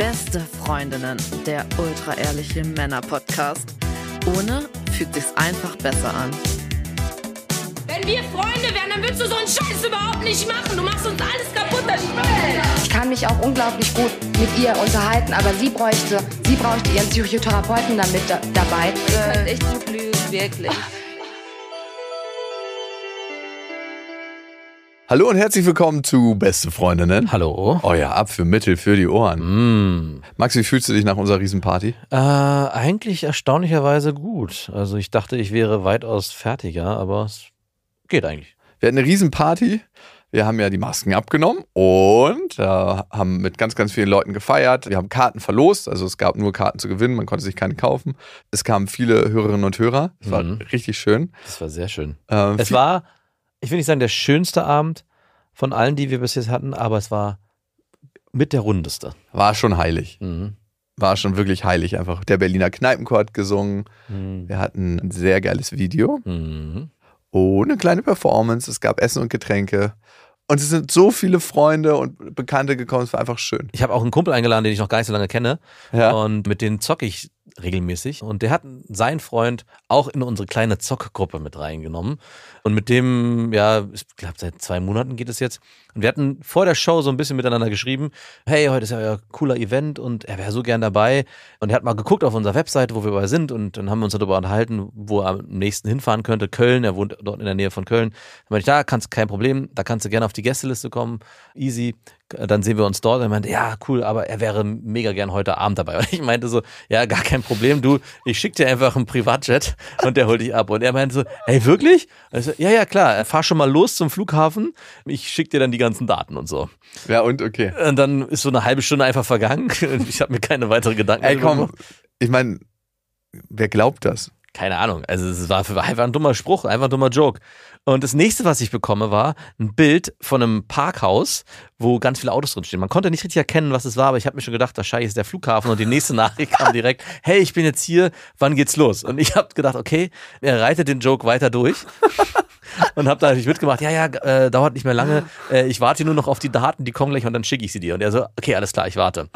Beste Freundinnen, der ultra-ehrliche Männer-Podcast. Ohne fühlt sich's einfach besser an. Wenn wir Freunde wären, dann würdest du so einen Scheiß überhaupt nicht machen. Du machst uns alles kaputt, das Spiel. Ich kann mich auch unglaublich gut mit ihr unterhalten, aber sie bräuchte, sie bräuchte ihren Psychotherapeuten damit da, dabei. Ihr könnt echt gut lügen, wirklich. Hallo und herzlich willkommen zu Beste Freundinnen. Hallo. Euer Abführmittel für die Ohren. Mm. Max, wie fühlst du dich nach unserer Riesenparty? Äh, eigentlich erstaunlicherweise gut. Also ich dachte, ich wäre weitaus fertiger, aber es geht eigentlich. Wir hatten eine Riesenparty. Wir haben ja die Masken abgenommen und äh, haben mit ganz, ganz vielen Leuten gefeiert. Wir haben Karten verlost, also es gab nur Karten zu gewinnen, man konnte sich keine kaufen. Es kamen viele Hörerinnen und Hörer. Es war Mhm. richtig schön. Das war sehr schön. Ähm, Es war, ich will nicht sagen, der schönste Abend von allen, die wir bis jetzt hatten, aber es war mit der rundeste. war schon heilig. Mhm. War schon wirklich heilig einfach. Der Berliner Kneipenchor hat gesungen. Mhm. Wir hatten ein sehr geiles Video. Mhm. Oh, eine kleine Performance. Es gab Essen und Getränke. Und es sind so viele Freunde und Bekannte gekommen. Es war einfach schön. Ich habe auch einen Kumpel eingeladen, den ich noch gar nicht so lange kenne. Ja. Und mit denen zocke ich regelmäßig. Und der hat seinen Freund auch in unsere kleine Zockgruppe mit reingenommen. Und mit dem, ja, ich glaube, seit zwei Monaten geht es jetzt. Und wir hatten vor der Show so ein bisschen miteinander geschrieben, hey, heute ist ja euer cooler Event und er wäre so gern dabei. Und er hat mal geguckt auf unserer Webseite, wo wir überall sind. Und dann haben wir uns darüber unterhalten, wo er am nächsten hinfahren könnte. Köln, er wohnt dort in der Nähe von Köln. Dann meinte ich, da kannst kein Problem, da kannst du gerne auf die Gästeliste kommen. Easy. Dann sehen wir uns dort. Und er meinte, ja, cool, aber er wäre mega gern heute Abend dabei. Und ich meinte so, ja, gar kein Problem, du, ich schick dir einfach einen Privatjet und der holt dich ab. Und er meinte so, ey, wirklich? Also, ja, ja, klar, fahr schon mal los zum Flughafen. Ich schick dir dann die ganzen Daten und so. Ja, und okay. Und dann ist so eine halbe Stunde einfach vergangen. Und ich habe mir keine weiteren Gedanken Ey, darüber komm. gemacht. Ich meine, wer glaubt das? Keine Ahnung. Also es war einfach ein dummer Spruch, einfach ein dummer Joke. Und das nächste, was ich bekomme, war ein Bild von einem Parkhaus, wo ganz viele Autos drin stehen. Man konnte nicht richtig erkennen, was es war, aber ich habe mir schon gedacht, wahrscheinlich ist der Flughafen. Und die nächste Nachricht kam direkt, hey, ich bin jetzt hier, wann geht's los? Und ich habe gedacht, okay, er reitet den Joke weiter durch. Und habe da natürlich mitgemacht, ja, ja, äh, dauert nicht mehr lange. Äh, ich warte nur noch auf die Daten, die kommen gleich und dann schicke ich sie dir. Und er so, okay, alles klar, ich warte.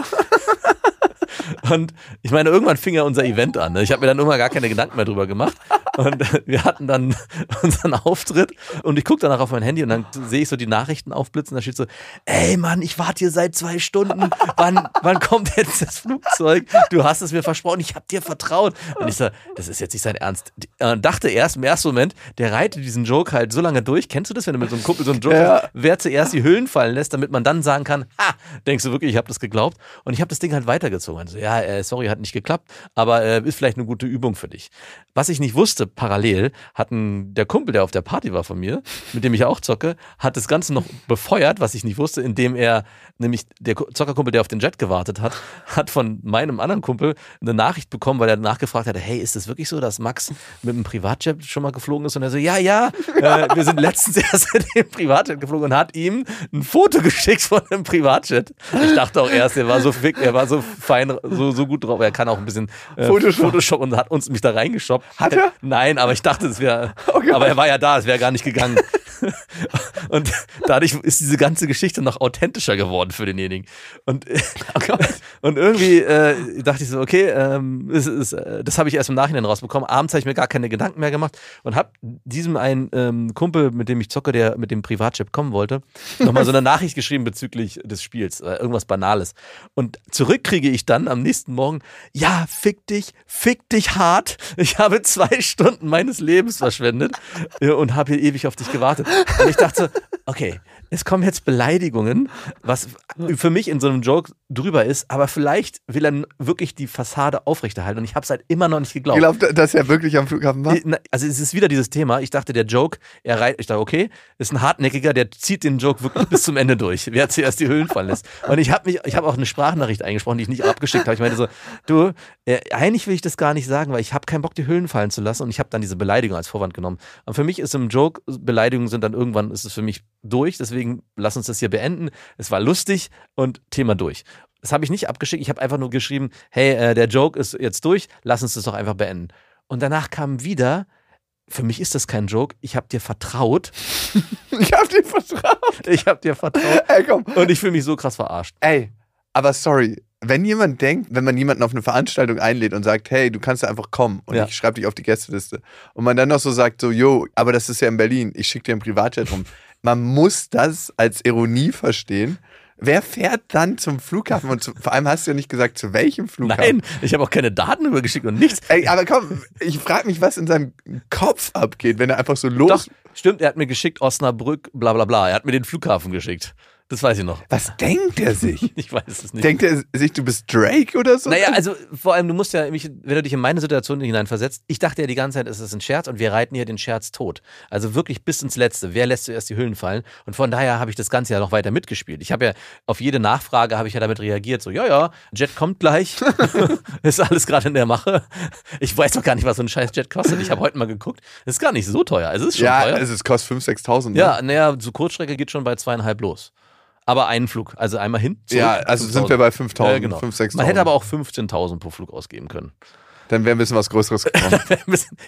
Und ich meine, irgendwann fing ja unser Event an. Ne? Ich habe mir dann irgendwann gar keine Gedanken mehr drüber gemacht. Und äh, wir hatten dann unseren Auftritt und ich gucke danach auf mein Handy und dann sehe ich so die Nachrichten aufblitzen. Da steht so, ey Mann, ich warte hier seit zwei Stunden. Wann, wann kommt jetzt das Flugzeug? Du hast es mir versprochen, ich habe dir vertraut. Und ich so, das ist jetzt nicht sein Ernst. Äh, dachte erst im ersten Moment, der reitet diesen Joke halt so lange durch. Kennst du das, wenn du mit so einem Kumpel so einen Joke Ja. hast, wer zuerst die Hüllen fallen lässt, damit man dann sagen kann, ha, denkst du wirklich, ich habe das geglaubt? Und ich habe das Ding halt weitergezogen. Also, ja, äh, sorry, hat nicht geklappt, aber äh, ist vielleicht eine gute Übung für dich. Was ich nicht wusste, parallel hatten der Kumpel, der auf der Party war von mir, mit dem ich auch zocke, hat das Ganze noch befeuert, was ich nicht wusste, indem er, nämlich der Ku- Zockerkumpel, der auf den Jet gewartet hat, hat von meinem anderen Kumpel eine Nachricht bekommen, weil er nachgefragt hatte, hey, ist es wirklich so, dass Max mit einem Privatjet schon mal geflogen ist? Und er so, ja, ja, äh, wir sind letztens erst mit dem Privatjet geflogen und hat ihm ein Foto geschickt von einem Privatjet. Ich dachte auch erst, er war so fick, er war so fein, so, so gut drauf, er kann auch ein bisschen äh, Photoshop. Photoshop und hat uns mich da reingeshoppt. Hat er? Nein, aber ich dachte, es wäre, Okay. aber er war ja da, es wäre gar nicht gegangen. Und dadurch ist diese ganze Geschichte noch authentischer geworden für denjenigen. Und, und irgendwie äh, dachte ich so, okay, ähm, es ist, äh, das habe ich erst im Nachhinein rausbekommen. Abends habe ich mir gar keine Gedanken mehr gemacht und habe diesem einen ähm, Kumpel, mit dem ich zocke, der mit dem Privatchip kommen wollte, nochmal so eine Nachricht geschrieben bezüglich des Spiels, äh, irgendwas Banales. Und zurück kriege ich dann am nächsten Morgen, ja, fick dich, fick dich hart. Ich habe zwei Stunden meines Lebens verschwendet äh, und habe hier ewig auf dich gewartet. Und ich dachte, okay, es kommen jetzt Beleidigungen, was für mich in so einem Joke drüber ist, aber vielleicht will er wirklich die Fassade aufrechterhalten. Und ich habe es halt immer noch nicht geglaubt. Ich glaube, dass er wirklich am Flughafen war. Na, Also es ist wieder dieses Thema. Ich dachte, der Joke, er reit, ich dachte, okay, ist ein hartnäckiger, der zieht den Joke wirklich bis zum Ende durch. Wer zuerst die Hüllen fallen lässt. Und ich habe mich, ich habe auch eine Sprachnachricht eingesprochen, die ich nicht abgeschickt habe. Ich meinte so, du, äh, eigentlich will ich das gar nicht sagen, weil ich habe keinen Bock, die Hüllen fallen zu lassen. Und ich habe dann diese Beleidigung als Vorwand genommen. Und für mich ist im Joke, Beleidigungen sind dann irgendwann, ist es für mich durch. Deswegen lass uns das hier beenden. Es war lustig und Thema durch. Das habe ich nicht abgeschickt. Ich habe einfach nur geschrieben, hey, äh, der Joke ist jetzt durch, lass uns das doch einfach beenden. Und danach kam wieder, für mich ist das kein Joke, ich habe dir vertraut. Ich hab dir vertraut. Ich habe dir vertraut. Ey, komm. Und ich fühle mich so krass verarscht. Ey, aber sorry. wenn jemand denkt, wenn man jemanden auf eine Veranstaltung einlädt und sagt, hey, du kannst da einfach kommen und Ja. ich schreibe dich auf die Gästeliste und man dann noch so sagt, so, yo, aber das ist ja in Berlin, ich schicke dir ein Privatjet rum. Man muss das als Ironie verstehen. Wer fährt dann zum Flughafen und zu, vor allem hast du ja nicht gesagt, zu welchem Flughafen? Nein, ich habe auch keine Daten übergeschickt und nichts. Ey, aber komm, ich frage mich, was in seinem Kopf abgeht, wenn er einfach so los. Doch, stimmt, er hat mir geschickt Osnabrück, bla bla bla. Er hat mir den Flughafen geschickt. Das weiß ich noch. Was denkt er sich? Ich weiß es nicht. Denkt er sich, du bist Drake oder so? Naja, also vor allem, du musst ja, wenn du dich in meine Situation hineinversetzt, ich dachte ja die ganze Zeit, es ist ein Scherz und wir reiten hier den Scherz tot. Also wirklich bis ins Letzte. Wer lässt zuerst die Hüllen fallen? Und von daher habe ich das Ganze ja noch weiter mitgespielt. Ich habe ja auf jede Nachfrage habe ich ja damit reagiert, so, ja, ja, Jet kommt gleich. ist alles gerade in der Mache. Ich weiß doch gar nicht, was so ein scheiß Jet kostet. Ich habe heute mal geguckt. Das ist gar nicht so teuer. Es ist schon ja, teuer. also es kostet 5.000, 6.000. Ne? Ja, naja, so Kurzstrecke geht schon bei zweieinhalb los. Aber einen Flug, also einmal hin. Zurück, Ja, also sind 5.000. wir bei 5.000, Ja, genau. 5.000, 6.000. Man hätte aber auch 15.000 pro Flug ausgeben können. Dann wäre ein bisschen was Größeres gekommen.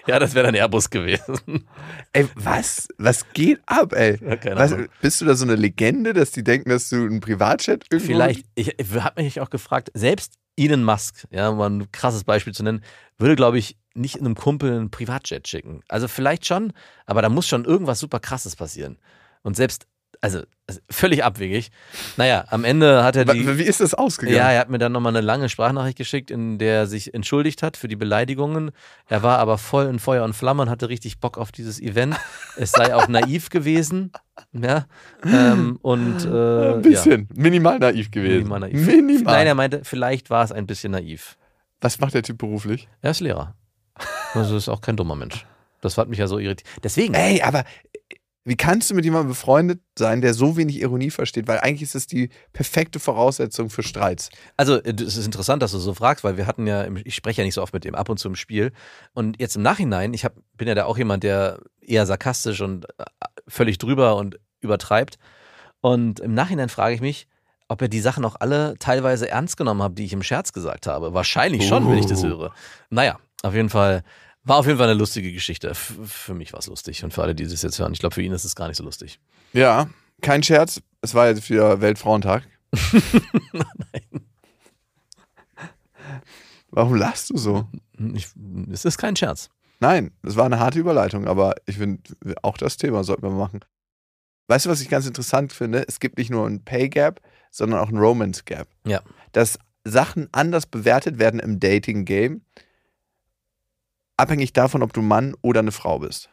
ja, das wäre dann Airbus gewesen. ey, was? Was geht ab, ey? Ja, keine was, bist du da so eine Legende, dass die denken, dass du ein Privatjet irgendwo... Vielleicht, ich, ich habe mich auch gefragt, selbst Elon Musk, ja, um mal ein krasses Beispiel zu nennen, würde, glaube ich, nicht einem Kumpel einen Privatjet schicken. Also vielleicht schon, aber da muss schon irgendwas super krasses passieren. Und selbst, also völlig abwegig. Naja, am Ende hat er die. Wie ist das ausgegangen? Ja, er hat mir dann nochmal eine lange Sprachnachricht geschickt, in der er sich entschuldigt hat für die Beleidigungen. Er war aber voll in Feuer und Flamme und hatte richtig Bock auf dieses Event. Es sei auch naiv gewesen. Ja. Ähm, und äh, ein bisschen. Minimal naiv Ja, gewesen. minimal naiv. Minimal. Nein, er meinte, vielleicht war es ein bisschen naiv. Was macht der Typ beruflich? Er ist Lehrer. Also ist auch kein dummer Mensch. Das hat mich ja so irritiert. Deswegen. Ey, aber wie kannst du mit jemandem befreundet sein, der so wenig Ironie versteht? Weil eigentlich ist es die perfekte Voraussetzung für Streits. Also, äh, es ist interessant, dass du so fragst, weil wir hatten ja, ich spreche ja nicht so oft mit dem, ab und zu im Spiel. Und jetzt im Nachhinein, ich hab, bin ja da auch jemand, der eher sarkastisch und äh, völlig drüber und übertreibt. Und im Nachhinein frage ich mich, ob er die Sachen auch alle teilweise ernst genommen hat, die ich im Scherz gesagt habe. Wahrscheinlich schon, wenn ich das Oh. höre. Naja, auf jeden Fall, war auf jeden Fall eine lustige Geschichte. F für mich war es lustig und für alle, die das jetzt hören. Ich glaube, für ihn ist es gar nicht so lustig. Ja, kein Scherz. Es war jetzt wieder Weltfrauentag. Warum lachst du so? Ich, es ist kein Scherz. Nein, es war eine harte Überleitung, aber ich finde, auch das Thema sollten wir machen. Weißt du, was ich ganz interessant finde? Es gibt nicht nur ein Pay Gap, sondern auch ein Romance Gap. Ja. Dass Sachen anders bewertet werden im Dating Game, abhängig davon, ob du Mann oder eine Frau bist.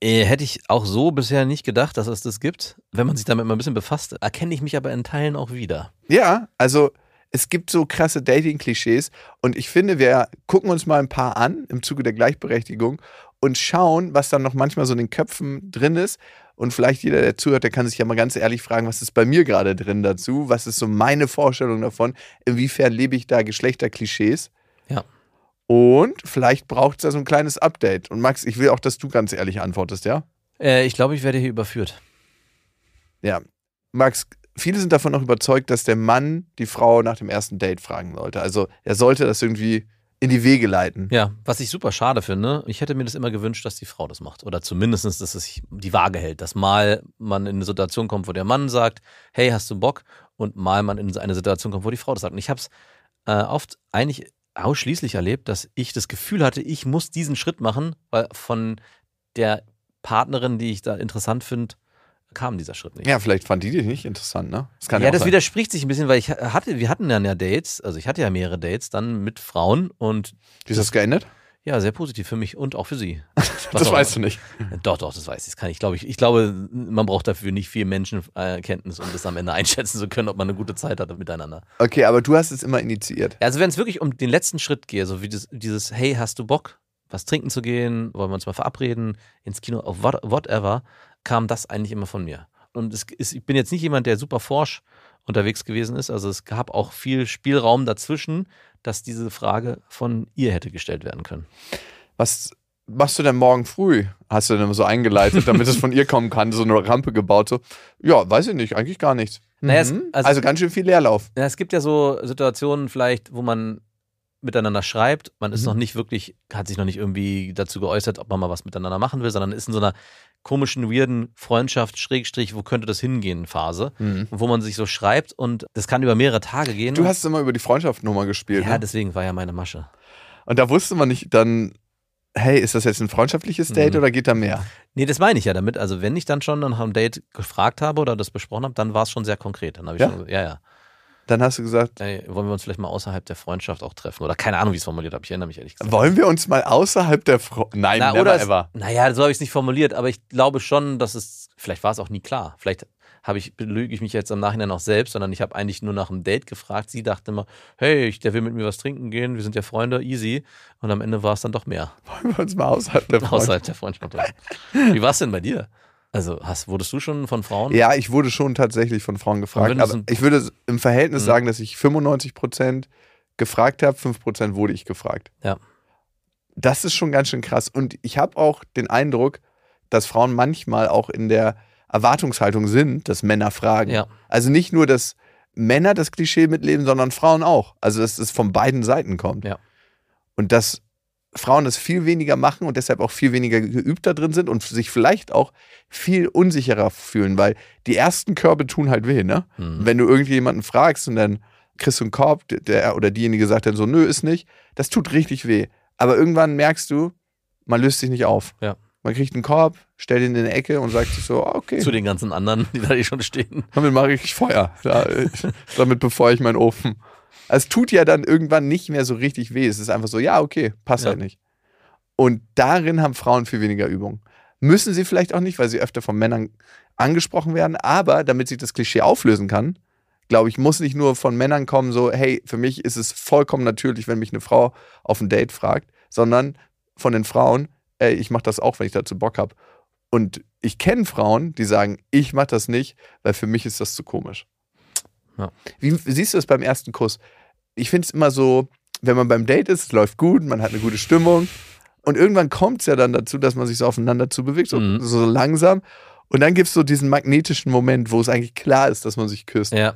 Äh, hätte ich auch so bisher nicht gedacht, dass es das gibt. Wenn man sich damit mal ein bisschen befasst, erkenne ich mich aber in Teilen auch wieder. Ja, also es gibt so krasse Dating-Klischees und ich finde, wir gucken uns mal ein paar an im Zuge der Gleichberechtigung und schauen, was dann noch manchmal so in den Köpfen drin ist. Und vielleicht jeder, der zuhört, der kann sich ja mal ganz ehrlich fragen, was ist bei mir gerade drin dazu? Was ist so meine Vorstellung davon? Inwiefern lebe ich da Geschlechterklischees? Ja. Und vielleicht braucht es da so ein kleines Update. Und Max, ich will auch, dass du ganz ehrlich antwortest, ja? Äh, ich glaube, ich werde hier überführt. Ja. Max, viele sind davon noch überzeugt, dass der Mann die Frau nach dem ersten Date fragen sollte. Also er sollte das irgendwie in die Wege leiten. Ja, was ich super schade finde, ich hätte mir das immer gewünscht, dass die Frau das macht. Oder zumindest, dass es sich die Waage hält. Dass mal man in eine Situation kommt, wo der Mann sagt, hey, hast du Bock? Und mal man in eine Situation kommt, wo die Frau das sagt. Und ich habe es äh, oft eigentlich ausschließlich erlebt, dass ich das Gefühl hatte, ich muss diesen Schritt machen, weil von der Partnerin, die ich da interessant finde, kam dieser Schritt nicht. Ja, vielleicht fand die dich nicht interessant, ne? Das kann ja, ja, das sein. widerspricht sich ein bisschen, weil ich hatte, wir hatten dann ja Dates, also ich hatte ja mehrere Dates dann mit Frauen und Wie ist das geändert? Ja, sehr positiv für mich und auch für sie. Das weißt du nicht. Doch, doch, das weiß ich. Das kann ich, glaube ich. Ich glaube, man braucht dafür nicht viel Menschenkenntnis, um das am Ende einschätzen zu können, ob man eine gute Zeit hatte miteinander. Okay, aber du hast es immer initiiert. Also wenn es wirklich um den letzten Schritt geht, so wie das, dieses, hey, hast du Bock, was trinken zu gehen, wollen wir uns mal verabreden, ins Kino, auf what, whatever, kam das eigentlich immer von mir. Und es ist, ich bin jetzt nicht jemand, der super forsch unterwegs gewesen ist. Also es gab auch viel Spielraum dazwischen, dass diese Frage von ihr hätte gestellt werden können. Was machst du denn morgen früh? Hast du denn immer so eingeleitet, damit es von ihr kommen kann, so eine Rampe gebaut? So, ja, weiß ich nicht, eigentlich gar nichts. Naja, es- Mhm. also- also, ganz schön viel Leerlauf. Ja, es gibt ja so Situationen vielleicht, wo man miteinander schreibt. Man ist Mhm. noch nicht wirklich, hat sich noch nicht irgendwie dazu geäußert, ob man mal was miteinander machen will, sondern ist in so einer komischen, weirden Freundschaft, Schrägstrich, wo könnte das hingehen, Phase, Mhm. wo man sich so schreibt und das kann über mehrere Tage gehen. Du hast immer über die Freundschaftsnummer gespielt. ja, ne? deswegen war ja meine Masche. Und da wusste man nicht dann, hey, ist das jetzt ein freundschaftliches Date Mhm. oder geht da mehr? Nee, das meine ich ja damit. Also, wenn ich dann schon nach einem Date gefragt habe oder das besprochen habe, dann war es schon sehr konkret. Dann habe ich Ja? schon, ja, ja. Dann hast du gesagt, Ey, wollen wir uns vielleicht mal außerhalb der Freundschaft auch treffen? Oder keine Ahnung, wie ich es formuliert habe. Ich erinnere mich ehrlich gesagt. wollen wir uns mal außerhalb der Frau. Nein, Na, never oder es, ever. Naja, so habe ich es nicht formuliert, aber ich glaube schon, dass es, vielleicht war es auch nie klar. Vielleicht habe ich, belüge ich mich jetzt im Nachhinein auch selbst, sondern ich habe eigentlich nur nach einem Date gefragt. Sie dachte immer, hey, der will mit mir was trinken gehen, wir sind ja Freunde, easy. Und am Ende war es dann doch mehr. Wollen wir uns mal außerhalb der Freundschaft. Außerhalb der Freundschaft. treffen. Wie war es denn bei dir? Also, hast, wurdest du schon von Frauen? Ja, ich wurde schon tatsächlich von Frauen gefragt. Aber ich würde im Verhältnis Mhm. sagen, dass ich 95% gefragt habe, 5% wurde ich gefragt. Ja. Das ist schon ganz schön krass. Und ich habe auch den Eindruck, dass Frauen manchmal auch in der Erwartungshaltung sind, dass Männer fragen. Ja. Also nicht nur, dass Männer das Klischee mitleben, sondern Frauen auch. Also dass es von beiden Seiten kommt. Ja. Und dass Frauen das viel weniger machen und deshalb auch viel weniger geübt da drin sind und sich vielleicht auch viel unsicherer fühlen, weil die ersten Körbe tun halt weh, ne? Mhm. Wenn du irgendjemanden fragst und dann kriegst du einen Korb, der oder diejenige sagt dann so, nö, ist nicht, das tut richtig weh. Aber irgendwann merkst du, man löst sich nicht auf. Ja. Man kriegt einen Korb, stellt ihn in eine Ecke und sagt sich so, ah, okay, Zu den ganzen anderen, die da eh schon stehen. damit mache ich Feuer. Äh, damit befeuere ich meinen Ofen. Es tut ja dann irgendwann nicht mehr so richtig weh. Es ist einfach so, ja, okay, passt Ja. halt nicht. Und darin haben Frauen viel weniger Übung. Müssen sie vielleicht auch nicht, weil sie öfter von Männern angesprochen werden, aber damit sich das Klischee auflösen kann, glaube ich, muss nicht nur von Männern kommen, so, hey, für mich ist es vollkommen natürlich, wenn mich eine Frau auf ein Date fragt, sondern von den Frauen, ey, ich mache das auch, wenn ich dazu Bock habe. Und ich kenne Frauen, die sagen, ich mache das nicht, weil für mich ist das zu komisch. Ja. Wie siehst du das beim ersten Kuss? Ich finde es immer so, wenn man beim Date ist, es läuft gut, man hat eine gute Stimmung und irgendwann kommt es ja dann dazu, dass man sich so aufeinander zubewegt, so, Mhm. so langsam. Und dann gibt es so diesen magnetischen Moment, wo es eigentlich klar ist, dass man sich küsst. Ja,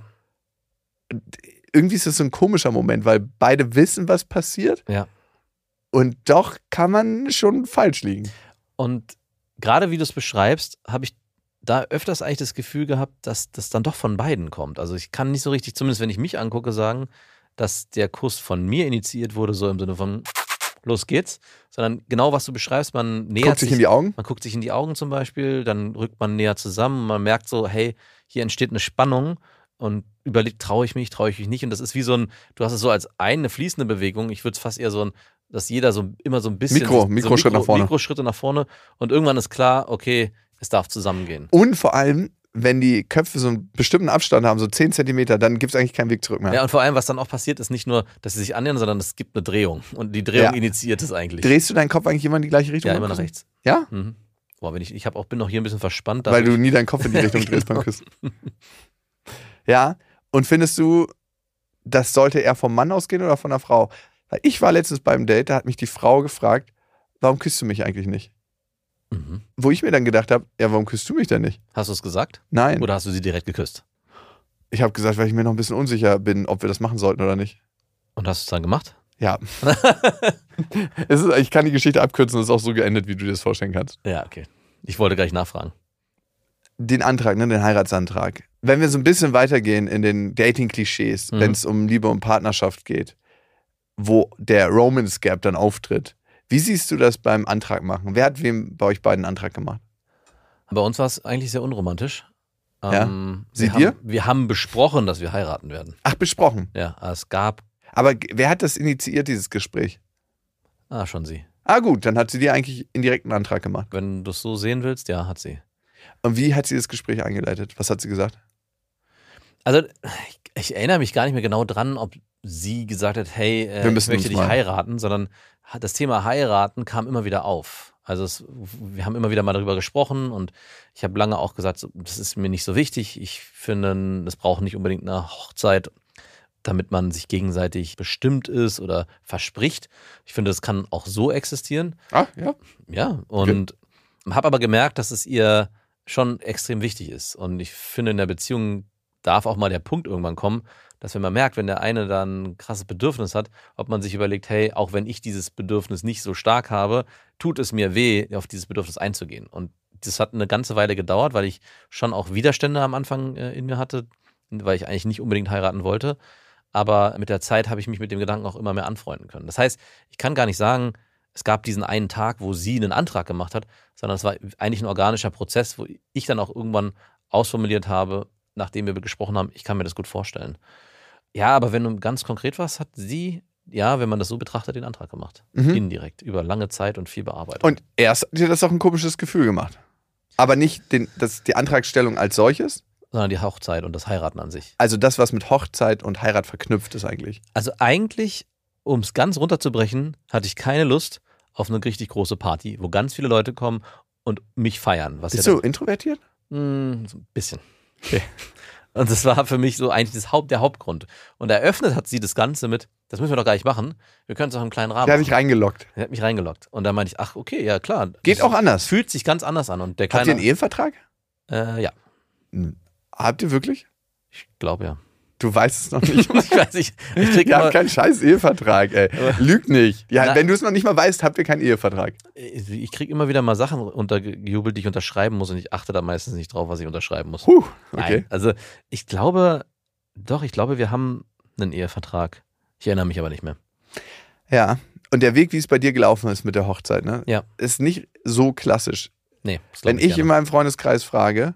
Irgendwie ist das so ein komischer Moment, weil beide wissen, was passiert. ja. Und doch kann man schon falsch liegen. Und gerade wie du es beschreibst, habe ich da öfters eigentlich das Gefühl gehabt, dass das dann doch von beiden kommt. Also ich kann nicht so richtig, zumindest wenn ich mich angucke, sagen, dass der Kuss von mir initiiert wurde, so im Sinne von los geht's, sondern genau was du beschreibst, man nähert Guckt sich in die Augen. man guckt sich in die Augen zum Beispiel, dann rückt man näher zusammen, man merkt so, hey, hier entsteht eine Spannung und überlegt, traue ich mich, traue ich mich nicht. Und das ist wie so ein, du hast es so als eine fließende Bewegung. Ich würde es fast eher so ein, dass jeder so immer so ein bisschen. Mikro- so Mikroschritt nach vorne. Mikroschritte nach vorne. Und irgendwann ist klar, okay, es darf zusammengehen. Und vor allem, wenn die Köpfe so einen bestimmten Abstand haben, so 10 Zentimeter, dann gibt es eigentlich keinen Weg zurück mehr. Ja, und vor allem, was dann auch passiert, ist nicht nur, dass sie sich annähern, sondern es gibt eine Drehung. Und die Drehung Ja. initiiert es eigentlich. Drehst du deinen Kopf eigentlich immer in die gleiche Richtung? ja, immer nach rechts. Ja? Mhm. Boah, wenn ich, ich habe auch, bin auch hier ein bisschen verspannt. Weil du nie deinen Kopf in die Richtung drehst beim Genau. Küssen. Ja, und findest du, das sollte eher vom Mann ausgehen oder von der Frau? Weil ich war letztens beim Date, da hat mich die Frau gefragt, warum küsst du mich eigentlich nicht? Mhm. Wo ich mir dann gedacht habe, ja, warum küsst du mich denn nicht? Hast du es gesagt? Nein. Oder hast du sie direkt geküsst? Ich habe gesagt, weil ich mir noch ein bisschen unsicher bin, ob wir das machen sollten oder nicht. Und hast du es dann gemacht? Ja. ist, ich kann die Geschichte abkürzen, es ist auch so geendet, wie du dir das vorstellen kannst. Ja, okay. Ich wollte gleich nachfragen. Den Antrag, ne, den Heiratsantrag. Wenn wir so ein bisschen weitergehen in den Dating-Klischees, Mhm. wenn es um Liebe und Partnerschaft geht, wo der Romance Gap dann auftritt, wie siehst du das beim Antrag machen? Wer hat wem bei euch beiden einen Antrag gemacht? Bei uns war es eigentlich sehr unromantisch. Ja? Ähm, Sie wir dir? Haben, wir haben besprochen, dass wir heiraten werden. Ach, besprochen. Ja, es gab. Aber wer hat das initiiert, dieses Gespräch? Ah, schon sie. Ah, gut, dann hat sie dir eigentlich indirekt einen Antrag gemacht. Wenn du es so sehen willst, ja, hat sie. Und wie hat sie das Gespräch eingeleitet? Was hat sie gesagt? Also, ich, ich erinnere mich gar nicht mehr genau dran, ob sie gesagt hat, hey, äh, Wir ich möchte dich mal- heiraten, sondern das Thema heiraten kam immer wieder auf. Also es, wir haben immer wieder mal darüber gesprochen und ich habe lange auch gesagt, das ist mir nicht so wichtig. Ich finde, es braucht nicht unbedingt eine Hochzeit, damit man sich gegenseitig bestimmt ist oder verspricht. Ich finde, das kann auch so existieren. Ah, ja. Ja, und habe aber gemerkt, dass es ihr schon extrem wichtig ist. Und ich finde, in der Beziehung darf auch mal der Punkt irgendwann kommen, dass wenn man merkt, wenn der eine dann ein krasses Bedürfnis hat, ob man sich überlegt, hey, auch wenn ich dieses Bedürfnis nicht so stark habe, tut es mir weh, auf dieses Bedürfnis einzugehen. Und das hat eine ganze Weile gedauert, weil ich schon auch Widerstände am Anfang äh, in mir hatte, weil ich eigentlich nicht unbedingt heiraten wollte. Aber mit der Zeit habe ich mich mit dem Gedanken auch immer mehr anfreunden können. Das heißt, ich kann gar nicht sagen, es gab diesen einen Tag, wo sie einen Antrag gemacht hat, sondern es war eigentlich ein organischer Prozess, wo ich dann auch irgendwann ausformuliert habe, nachdem wir gesprochen haben, ich kann mir das gut vorstellen. Ja, aber wenn du ganz konkret was, hat sie, ja, wenn man das so betrachtet, den Antrag gemacht. Mhm. Indirekt, über lange Zeit und viel Bearbeitung. Und erst hat dir das auch ein komisches Gefühl gemacht. Aber nicht den, das, die Antragstellung als solches, sondern die Hochzeit und das Heiraten an sich. also das, was mit Hochzeit und Heirat verknüpft ist eigentlich. Also eigentlich, um es ganz runterzubrechen, hatte ich keine Lust auf eine richtig große Party, wo ganz viele Leute kommen und mich feiern. Was Bist ja du introvertiert? mh, so ein bisschen. Und das war für mich so eigentlich das Haupt, der Hauptgrund. Und eröffnet hat sie das Ganze mit, das müssen wir doch gar nicht machen. Wir können es auch im kleinen Rahmen Der hat dich reingeloggt. Er hat mich reingeloggt. Und da meinte ich, ach, okay, ja klar. Geht auch anders. Fühlt sich ganz anders an. Und der Habt ihr kleine. einen Ehevertrag? äh, ja, Habt ihr wirklich? ich glaube ja. Du weißt es noch nicht. Ich weiß nicht. Ich krieg immer, keinen scheiß Ehevertrag, ey. Lüg nicht. Ja, Na- wenn du es noch nicht mal weißt, habt ihr keinen Ehevertrag. ich krieg immer wieder mal Sachen untergejubelt, die ich unterschreiben muss. Und ich achte da meistens nicht drauf, was ich unterschreiben muss. Puh, Nein. okay. Also ich glaube, doch, ich glaube, wir haben einen Ehevertrag. Ich erinnere mich aber nicht mehr. Ja. Und der Weg, wie es bei dir gelaufen ist mit der Hochzeit, ne? Ja. Ist nicht so klassisch. Nee, das Wenn ich gerne. in meinem Freundeskreis frage,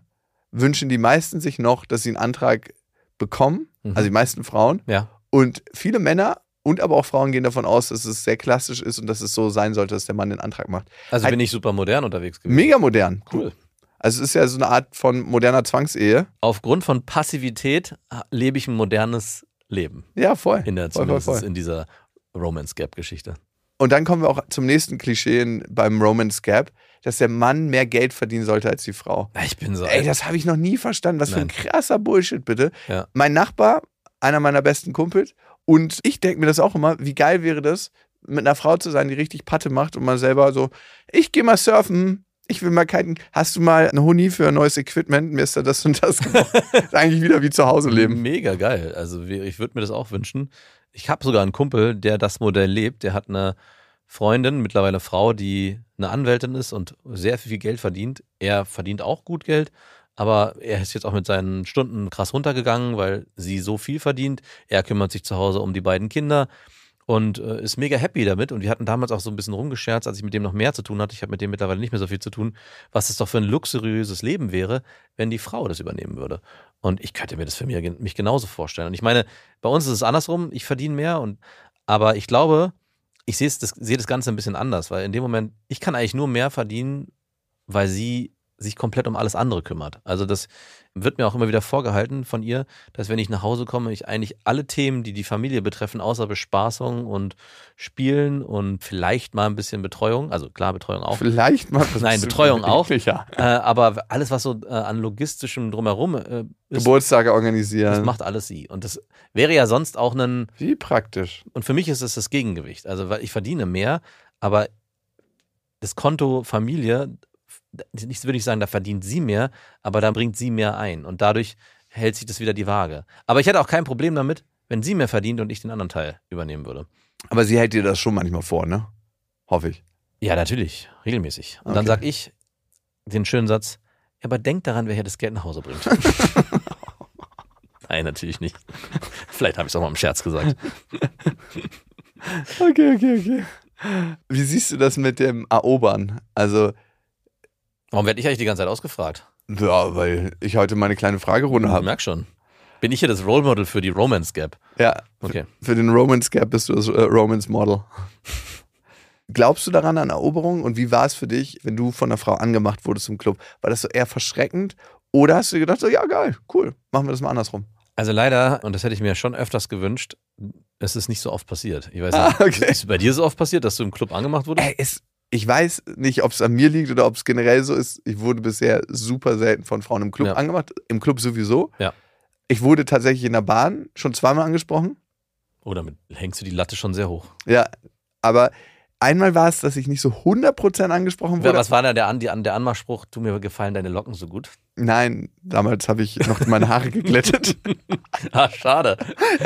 wünschen die meisten sich noch, dass sie einen Antrag bekommen, Mhm. also die meisten Frauen. Ja. Und viele Männer und aber auch Frauen gehen davon aus, dass es sehr klassisch ist und dass es so sein sollte, dass der Mann den Antrag macht. Also bin ich super modern unterwegs gewesen. Mega modern. Cool. Also es ist ja so eine Art von moderner Zwangsehe. Aufgrund von Passivität lebe ich ein modernes Leben. Ja, voll. In der voll, voll, voll. in dieser Romance Gap Geschichte. Und dann kommen wir auch zum nächsten Klischee beim Romance Gap, dass der Mann mehr Geld verdienen sollte als die Frau. Ich bin so Ey, alt. das habe ich noch nie verstanden. Was Nein. für ein krasser Bullshit, bitte. Ja. Mein Nachbar, einer meiner besten Kumpels, und ich denke mir das auch immer, wie geil wäre das, mit einer Frau zu sein, die richtig Patte macht und man selber so, ich gehe mal surfen, ich will mal kiten. Hast du mal eine Huni für ein neues Equipment? Mir ist da das und das gebraucht. ist eigentlich wieder wie zu Hause leben. Mega geil. Also ich würde mir das auch wünschen. Ich habe sogar einen Kumpel, der das Modell lebt. Der hat eine Freundin, mittlerweile Frau, die eine Anwältin ist und sehr viel Geld verdient. Er verdient auch gut Geld, aber er ist jetzt auch mit seinen Stunden krass runtergegangen, weil sie so viel verdient. Er kümmert sich zu Hause um die beiden Kinder und äh, ist mega happy damit. Und wir hatten damals auch so ein bisschen rumgescherzt, als ich mit dem noch mehr zu tun hatte. Ich habe mit dem mittlerweile nicht mehr so viel zu tun, was es doch für ein luxuriöses Leben wäre, wenn die Frau das übernehmen würde. Und ich könnte mir das für mich, genauso vorstellen. Und ich meine, bei uns ist es andersrum, ich verdiene mehr und aber ich glaube, ich sehe das, sehe das Ganze ein bisschen anders, weil in dem Moment, ich kann eigentlich nur mehr verdienen, weil sie sich komplett um alles andere kümmert. Also das wird mir auch immer wieder vorgehalten von ihr, dass wenn ich nach Hause komme, ich eigentlich alle Themen, die die Familie betreffen, außer Bespaßung und Spielen und vielleicht mal ein bisschen Betreuung, also klar Betreuung auch, Vielleicht mal. Nein, Betreuung auch. Äh, aber alles, was so äh, an logistischem drumherum äh, ist, Geburtstage das organisieren. macht alles sie. Und das wäre ja sonst auch ein, Wie praktisch. und für mich ist es das Gegengewicht. Also, weil ich verdiene mehr, aber das Konto Familie, nicht würde ich sagen, da verdient sie mehr, aber da bringt sie mehr ein. Und dadurch hält sich das wieder die Waage. Aber ich hätte auch kein Problem damit, wenn sie mehr verdient und ich den anderen Teil übernehmen würde. Aber sie hält dir das schon manchmal vor, ne? Hoffe ich. Ja, natürlich, regelmäßig. Und dann Okay. sag ich den schönen Satz, ja, aber denk daran, wer hier das Geld nach Hause bringt. Nein, natürlich nicht. Vielleicht habe ich es auch mal im Scherz gesagt. Okay, okay, okay. Wie siehst du das mit dem Erobern? Also, Warum werde ich eigentlich die ganze Zeit ausgefragt? ja, weil ich heute meine kleine Fragerunde Ich habe. merk schon. Bin ich hier das Role Model für die Romance Gap? Ja, Okay. für den Romance Gap bist du das äh, Romance Model. Glaubst du daran an Eroberung? Und wie war es für dich, wenn du von einer Frau angemacht wurdest im Club? War das so eher verschreckend? Oder hast du dir gedacht, so, ja, geil, cool, machen wir das mal andersrum? Also leider, und das hätte ich mir schon öfters gewünscht, es ist nicht so oft passiert. Ich weiß Ah, nicht, okay. ist es bei dir so oft passiert, dass du im Club angemacht wurdest? Ey, es, ich weiß nicht, ob es an mir liegt oder ob es generell so ist. Ich wurde bisher super selten von Frauen im Club Ja. angemacht. Im Club sowieso. Ja. Ich wurde tatsächlich in der Bahn schon zweimal angesprochen. Oder mit, hängst du die Latte schon sehr hoch? Ja, aber einmal war es, dass ich nicht so 100% angesprochen Ja, wurde. was war da der, An die, der Anmachspruch? Tu mir gefallen deine Locken so gut. Nein, damals habe ich noch meine Haare geglättet. Ah, schade.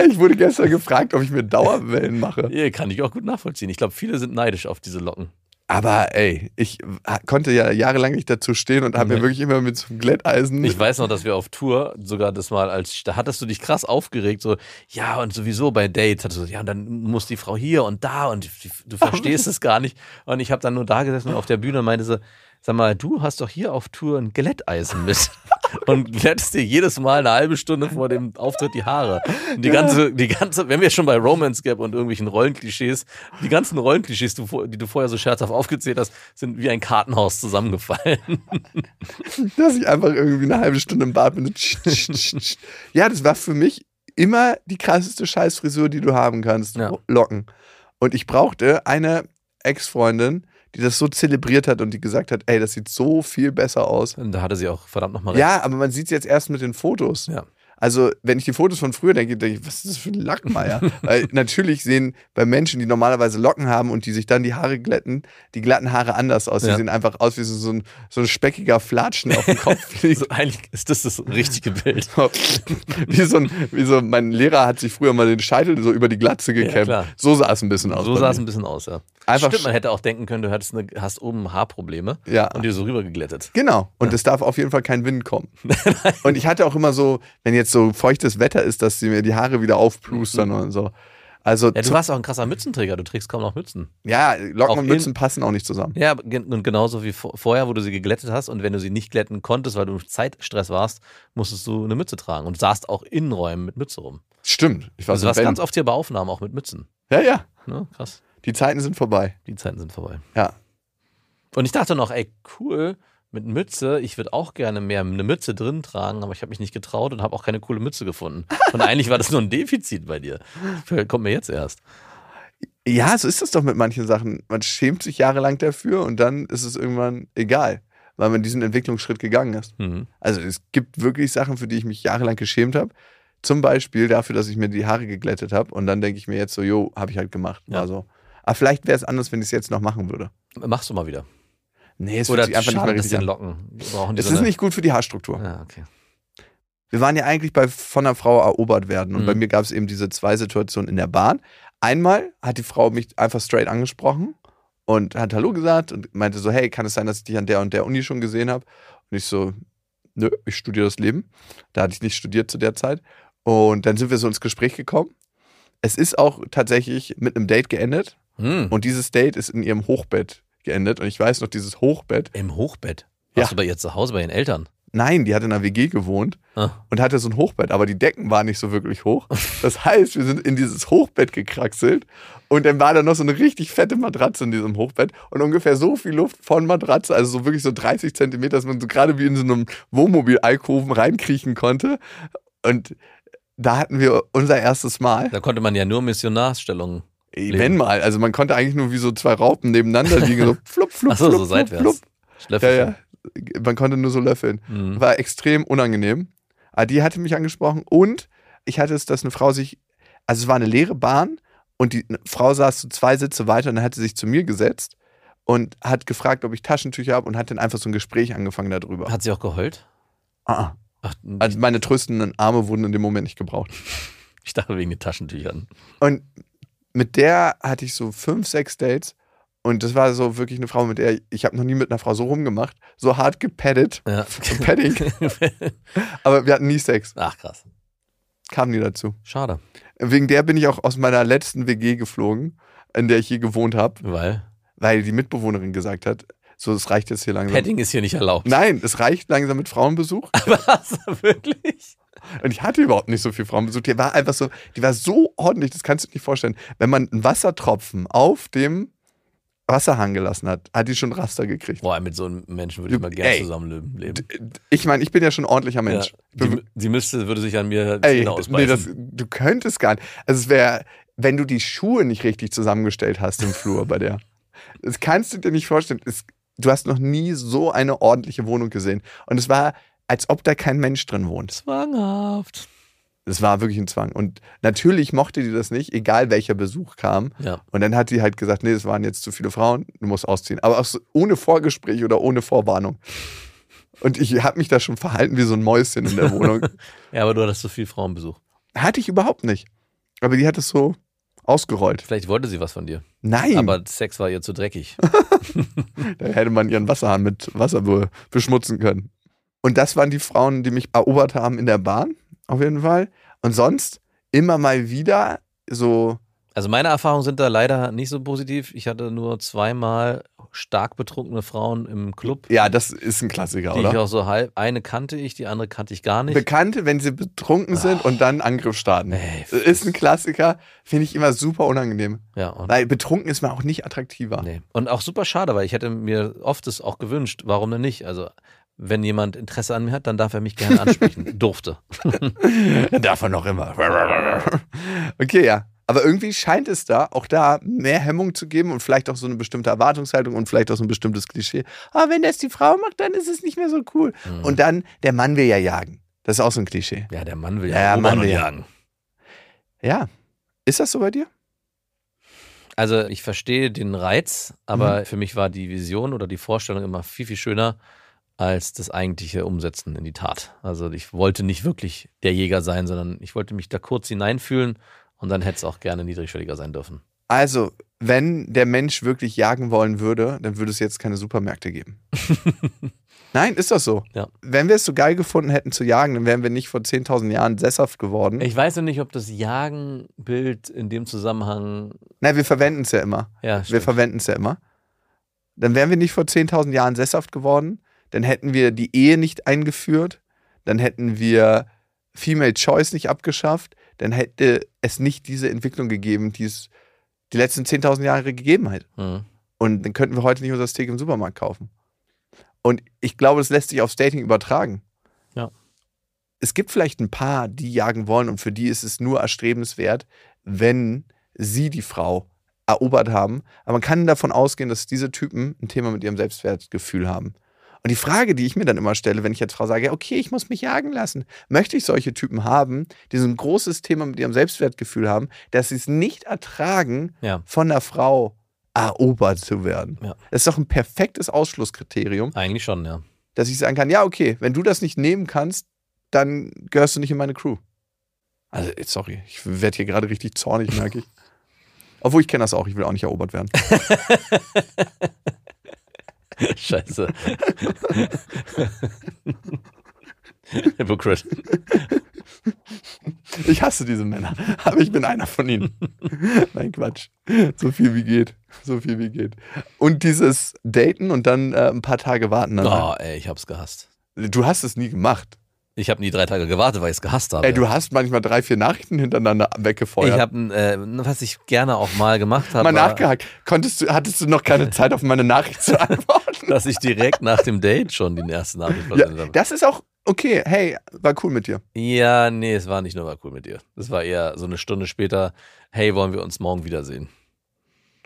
ich wurde gestern gefragt, ob ich mir Dauerwellen mache. Ja, kann ich auch gut nachvollziehen. Ich glaube, viele sind neidisch auf diese Locken. Aber ey, ich konnte ja jahrelang nicht dazu stehen und habe Nee. mir wirklich immer mit so einem Glätteisen. Ich weiß noch, dass wir auf Tour sogar das mal als, da hattest du dich krass aufgeregt, so, ja, und sowieso bei Dates, hattest du ja, und dann muss die Frau hier und da und du verstehst es gar nicht. Und ich habe dann nur da gesessen auf der Bühne und meinte so, sag mal, du hast doch hier auf Tour ein Glätteisen mit. Und glättest dir jedes Mal eine halbe Stunde vor dem Auftritt die Haare. Und die ganze, die ganze, wenn wir schon bei Romance Gap und irgendwelchen Rollenklischees, die ganzen Rollenklischees, die du vor- die du vorher so scherzhaft aufgezählt hast, sind wie ein Kartenhaus zusammengefallen. dass ich einfach irgendwie eine halbe Stunde im Bad bin. ja, das war für mich immer die krasseste Scheißfrisur, die du haben kannst. Ja. Locken. Und ich brauchte eine Ex-Freundin, die das so zelebriert hat und die gesagt hat, ey, das sieht so viel besser aus. Und da hatte sie auch verdammt nochmal recht. Ja, aber man sieht es jetzt erst mit den Fotos. Ja. Also, wenn ich die Fotos von früher denke, denke ich, was ist das für ein Lackmeier? Weil natürlich sehen bei Menschen, die normalerweise Locken haben und die sich dann die Haare glätten, die glatten Haare anders aus. Die Ja. sehen einfach aus wie so, so, ein, so ein speckiger Flatschen auf dem Kopf. Also eigentlich ist das das richtige Bild. wie, so ein, wie so, mein Lehrer hat sich früher mal den Scheitel so über die Glatze gekämmt. klar. so sah es ein bisschen aus. So sah es ein bisschen aus, ja. Einfach Stimmt, man hätte auch denken können, du hattest eine, hast oben Haarprobleme Ja. und dir so rübergeglättet. Genau. Und es darf auf jeden Fall kein Wind kommen. und ich hatte auch immer so, wenn jetzt so feuchtes Wetter ist, dass sie mir die Haare wieder aufplustern und so. Also, Ja, du warst auch ein krasser Mützenträger, du trägst kaum noch Mützen. ja Locken auch und Mützen passen auch nicht zusammen. Ja, und genauso wie vor- vorher, wo du sie geglättet hast und wenn du sie nicht glätten konntest, weil du im Zeitstress warst, musstest du eine Mütze tragen und saßt auch in Räumen mit Mütze rum. Stimmt. Ich war Also so du warst ganz oft hier bei Aufnahmen auch mit Mützen. Ja, ja. Ne? Krass. Die Zeiten sind vorbei. Die Zeiten sind vorbei. Ja. Und ich dachte noch, ey, cool, mit Mütze, ich würde auch gerne mehr eine Mütze drin tragen, aber ich habe mich nicht getraut und habe auch keine coole Mütze gefunden. Und eigentlich war das nur ein Defizit bei dir. Kommt mir jetzt erst. Ja, so ist das doch mit manchen Sachen. Man schämt sich jahrelang dafür und dann ist es irgendwann egal, weil man diesen Entwicklungsschritt gegangen ist. Mhm. Also es gibt wirklich Sachen, für die ich mich jahrelang geschämt habe. Zum Beispiel dafür, dass ich mir die Haare geglättet habe und dann denke ich mir jetzt so, jo, habe ich halt gemacht. Ja. Also, aber vielleicht wäre es anders, wenn ich es jetzt noch machen würde. Machst du mal wieder. Nee, es Oder fühlt sich einfach nicht mehr richtig an. Locken? Es so ist nicht gut für die Haarstruktur. Ja, okay. Wir waren ja eigentlich bei von einer Frau erobert werden und Mhm. bei mir gab es eben diese zwei Situationen in der Bahn. Einmal hat die Frau mich einfach straight angesprochen und hat Hallo gesagt und meinte so, hey, kann es sein, dass ich dich an der und der Uni schon gesehen habe? Und ich so, nö, ich studiere das Leben. Da hatte ich nicht studiert zu der Zeit. Und dann sind wir so ins Gespräch gekommen. Es ist auch tatsächlich mit einem Date geendet Hm. und dieses Date ist in ihrem Hochbett geendet und ich weiß noch, dieses Hochbett, Im Hochbett. Ja. Warst du bei ihr zu Hause, bei ihren Eltern? nein, die hat in einer WG gewohnt Ah. und hatte so ein Hochbett, aber die Decken waren nicht so wirklich hoch. Das heißt, wir sind in dieses Hochbett gekraxelt und dann war da noch so eine richtig fette Matratze in diesem Hochbett und ungefähr so viel Luft von Matratze, also so wirklich so 30 Zentimeter, dass man so gerade wie in so einem Wohnmobil-Alkoven reinkriechen konnte. Und da hatten wir unser erstes Mal. Da konnte man ja nur Missionarsstellungen. Wenn mal, also man konnte eigentlich nur wie so zwei Raupen nebeneinander liegen, so flupp, flupp, flupp, so flupp, seitwärts. flupp. Ja, ja. Man konnte nur so löffeln. Mhm. War extrem unangenehm. Aber die hatte mich angesprochen und ich hatte es, dass eine Frau sich, also es war eine leere Bahn und die Frau saß so zwei Sitze weiter und dann hat sie sich zu mir gesetzt und hat gefragt, ob ich Taschentücher habe und hat dann einfach so ein Gespräch angefangen darüber. Hat sie auch geheult? Ah, ah. Ach, Also meine tröstenden Arme wurden in dem Moment nicht gebraucht. ich dachte wegen den Taschentüchern. Und mit der hatte ich so fünf, sechs Dates und das war so wirklich eine Frau, mit der ich, habe noch nie mit einer Frau so rumgemacht, so hart gepaddet, Ja. Padding, aber wir hatten nie Sex, Ach, krass. kam nie dazu. Schade. Wegen der bin ich auch aus meiner letzten WG geflogen, in der ich hier gewohnt habe, Weil weil die Mitbewohnerin gesagt hat, so, es reicht jetzt hier langsam. Padding ist hier nicht erlaubt. Nein, es reicht langsam mit Frauenbesuch. Was? Wirklich? Und ich hatte überhaupt nicht so viel Frauenbesuch. Die war einfach so, die war so ordentlich, das kannst du dir nicht vorstellen. Wenn man einen Wassertropfen auf dem Wasserhahn gelassen hat, hat die schon Raster gekriegt. Boah, mit so einem Menschen würde ich mal gerne ey. zusammenleben. leben. Ich meine, ich bin ja schon ein ordentlicher Mensch. Ja, sie, sie müsste, würde sich an mir Ey, Zähne nee, das, du könntest gar nicht. Also es wäre, wenn du die Schuhe nicht richtig zusammengestellt hast im Flur bei der. Das kannst du dir nicht vorstellen. Es, du hast noch nie so eine ordentliche Wohnung gesehen. Und es war, als ob da kein Mensch drin wohnt. Zwanghaft. Es war wirklich ein Zwang. Und natürlich mochte die das nicht, egal welcher Besuch kam. Ja. Und dann hat die halt gesagt, nee, es waren jetzt zu viele Frauen, du musst ausziehen. Aber auch so ohne Vorgespräch oder ohne Vorwarnung. Und ich habe mich da schon verhalten wie so ein Mäuschen in der Wohnung. Ja, aber du hattest so viel Frauenbesuch. Hatte ich überhaupt nicht. Aber die hat es so ausgerollt. Vielleicht wollte sie was von dir. Nein, Aber Sex war ihr zu dreckig. da hätte man ihren Wasserhahn mit Wasser be beschmutzen können. Und das waren die Frauen, die mich erobert haben in der Bahn, auf jeden Fall. Und sonst immer mal wieder so, Also meine Erfahrungen sind da leider nicht so positiv. Ich hatte nur zweimal stark betrunkene Frauen im Club. ja, das ist ein Klassiker, Die ich oder? auch so halb, eine kannte ich, die andere kannte ich gar nicht. Bekannte, wenn sie betrunken sind und dann Angriff starten. Ey, Ist ein Klassiker, finde ich immer super unangenehm. ja, Weil betrunken ist man auch nicht attraktiver. nee. und auch super schade, weil ich hätte mir oft es auch gewünscht, warum denn nicht? Also wenn jemand Interesse an mir hat, dann darf er mich gerne ansprechen. Durfte. Darf er noch immer. Okay, ja. Aber irgendwie scheint es da, auch da, mehr Hemmung zu geben und vielleicht auch so eine bestimmte Erwartungshaltung und vielleicht auch so ein bestimmtes Klischee. Aber wenn das die Frau macht, dann ist es nicht mehr so cool. Mhm. Und dann, der Mann will ja jagen. Das ist auch so ein Klischee. Ja, der Mann will Ja, ja, Mann will ja. jagen. Ja. Ist das so bei dir? Also ich verstehe den Reiz, aber Mhm. für mich war die Vision oder die Vorstellung immer viel, viel schöner als das eigentliche Umsetzen in die Tat. Also ich wollte nicht wirklich der Jäger sein, sondern ich wollte mich da kurz hineinfühlen und dann hätte es auch gerne niedrigschwelliger sein dürfen. Also, wenn der Mensch wirklich jagen wollen würde, dann würde es jetzt keine Supermärkte geben. Nein, ist das so? Ja. Wenn wir es so geil gefunden hätten zu jagen, dann wären wir nicht vor 10.000 Jahren sesshaft geworden. Ich weiß noch nicht, ob das Jagenbild in dem Zusammenhang. Nein, wir verwenden es ja immer. Ja, Wir verwenden es ja immer. Dann wären wir nicht vor 10.000 Jahren sesshaft geworden. Dann hätten wir die Ehe nicht eingeführt. Dann hätten wir Female Choice nicht abgeschafft. Dann hätte es nicht diese Entwicklung gegeben, die es die letzten 10.000 Jahre gegeben hat. Mhm. Und dann könnten wir heute nicht unser Steak im Supermarkt kaufen. Und ich glaube, das lässt sich aufs Dating übertragen. Ja. Es gibt vielleicht ein paar, die jagen wollen und für die ist es nur erstrebenswert, wenn sie die Frau erobert haben. Aber man kann davon ausgehen, dass diese Typen ein Thema mit ihrem Selbstwertgefühl haben. Und die Frage, die ich mir dann immer stelle, wenn ich als Frau sage, okay, ich muss mich jagen lassen, möchte ich solche Typen haben, die so ein großes Thema mit ihrem Selbstwertgefühl haben, dass sie es nicht ertragen, Ja. von der Frau erobert zu werden. Ja. Das ist doch ein perfektes Ausschlusskriterium, Eigentlich schon, ja. dass ich sagen kann, ja, okay, wenn du das nicht nehmen kannst, dann gehörst du nicht in meine Crew. Also, sorry, ich werde hier gerade richtig zornig, merke ich. Obwohl ich kenne das auch, ich will auch nicht erobert werden. Scheiße. Hypocrite. Ich hasse diese Männer, aber ich bin einer von ihnen. Nein, Quatsch. So viel wie geht. So viel wie geht. Und dieses Daten und dann äh, ein paar Tage warten. Dann Oh, ey, ich hab's gehasst. Du hast es nie gemacht. Ich habe nie drei Tage gewartet, weil ich es gehasst habe. Ey, du hast manchmal drei, vier Nachrichten hintereinander weggefeuert. ich habe, äh, was ich gerne auch mal gemacht habe, mal war, nachgehakt. Konntest du, hattest du noch keine Zeit, auf meine Nachricht zu antworten? dass ich direkt nach dem Date schon die erste Nachricht ja, habe. das ist auch okay. Hey, war cool mit dir. Ja, nee, es war nicht nur mal cool mit dir. Es war eher so eine Stunde später, hey, wollen wir uns morgen wiedersehen?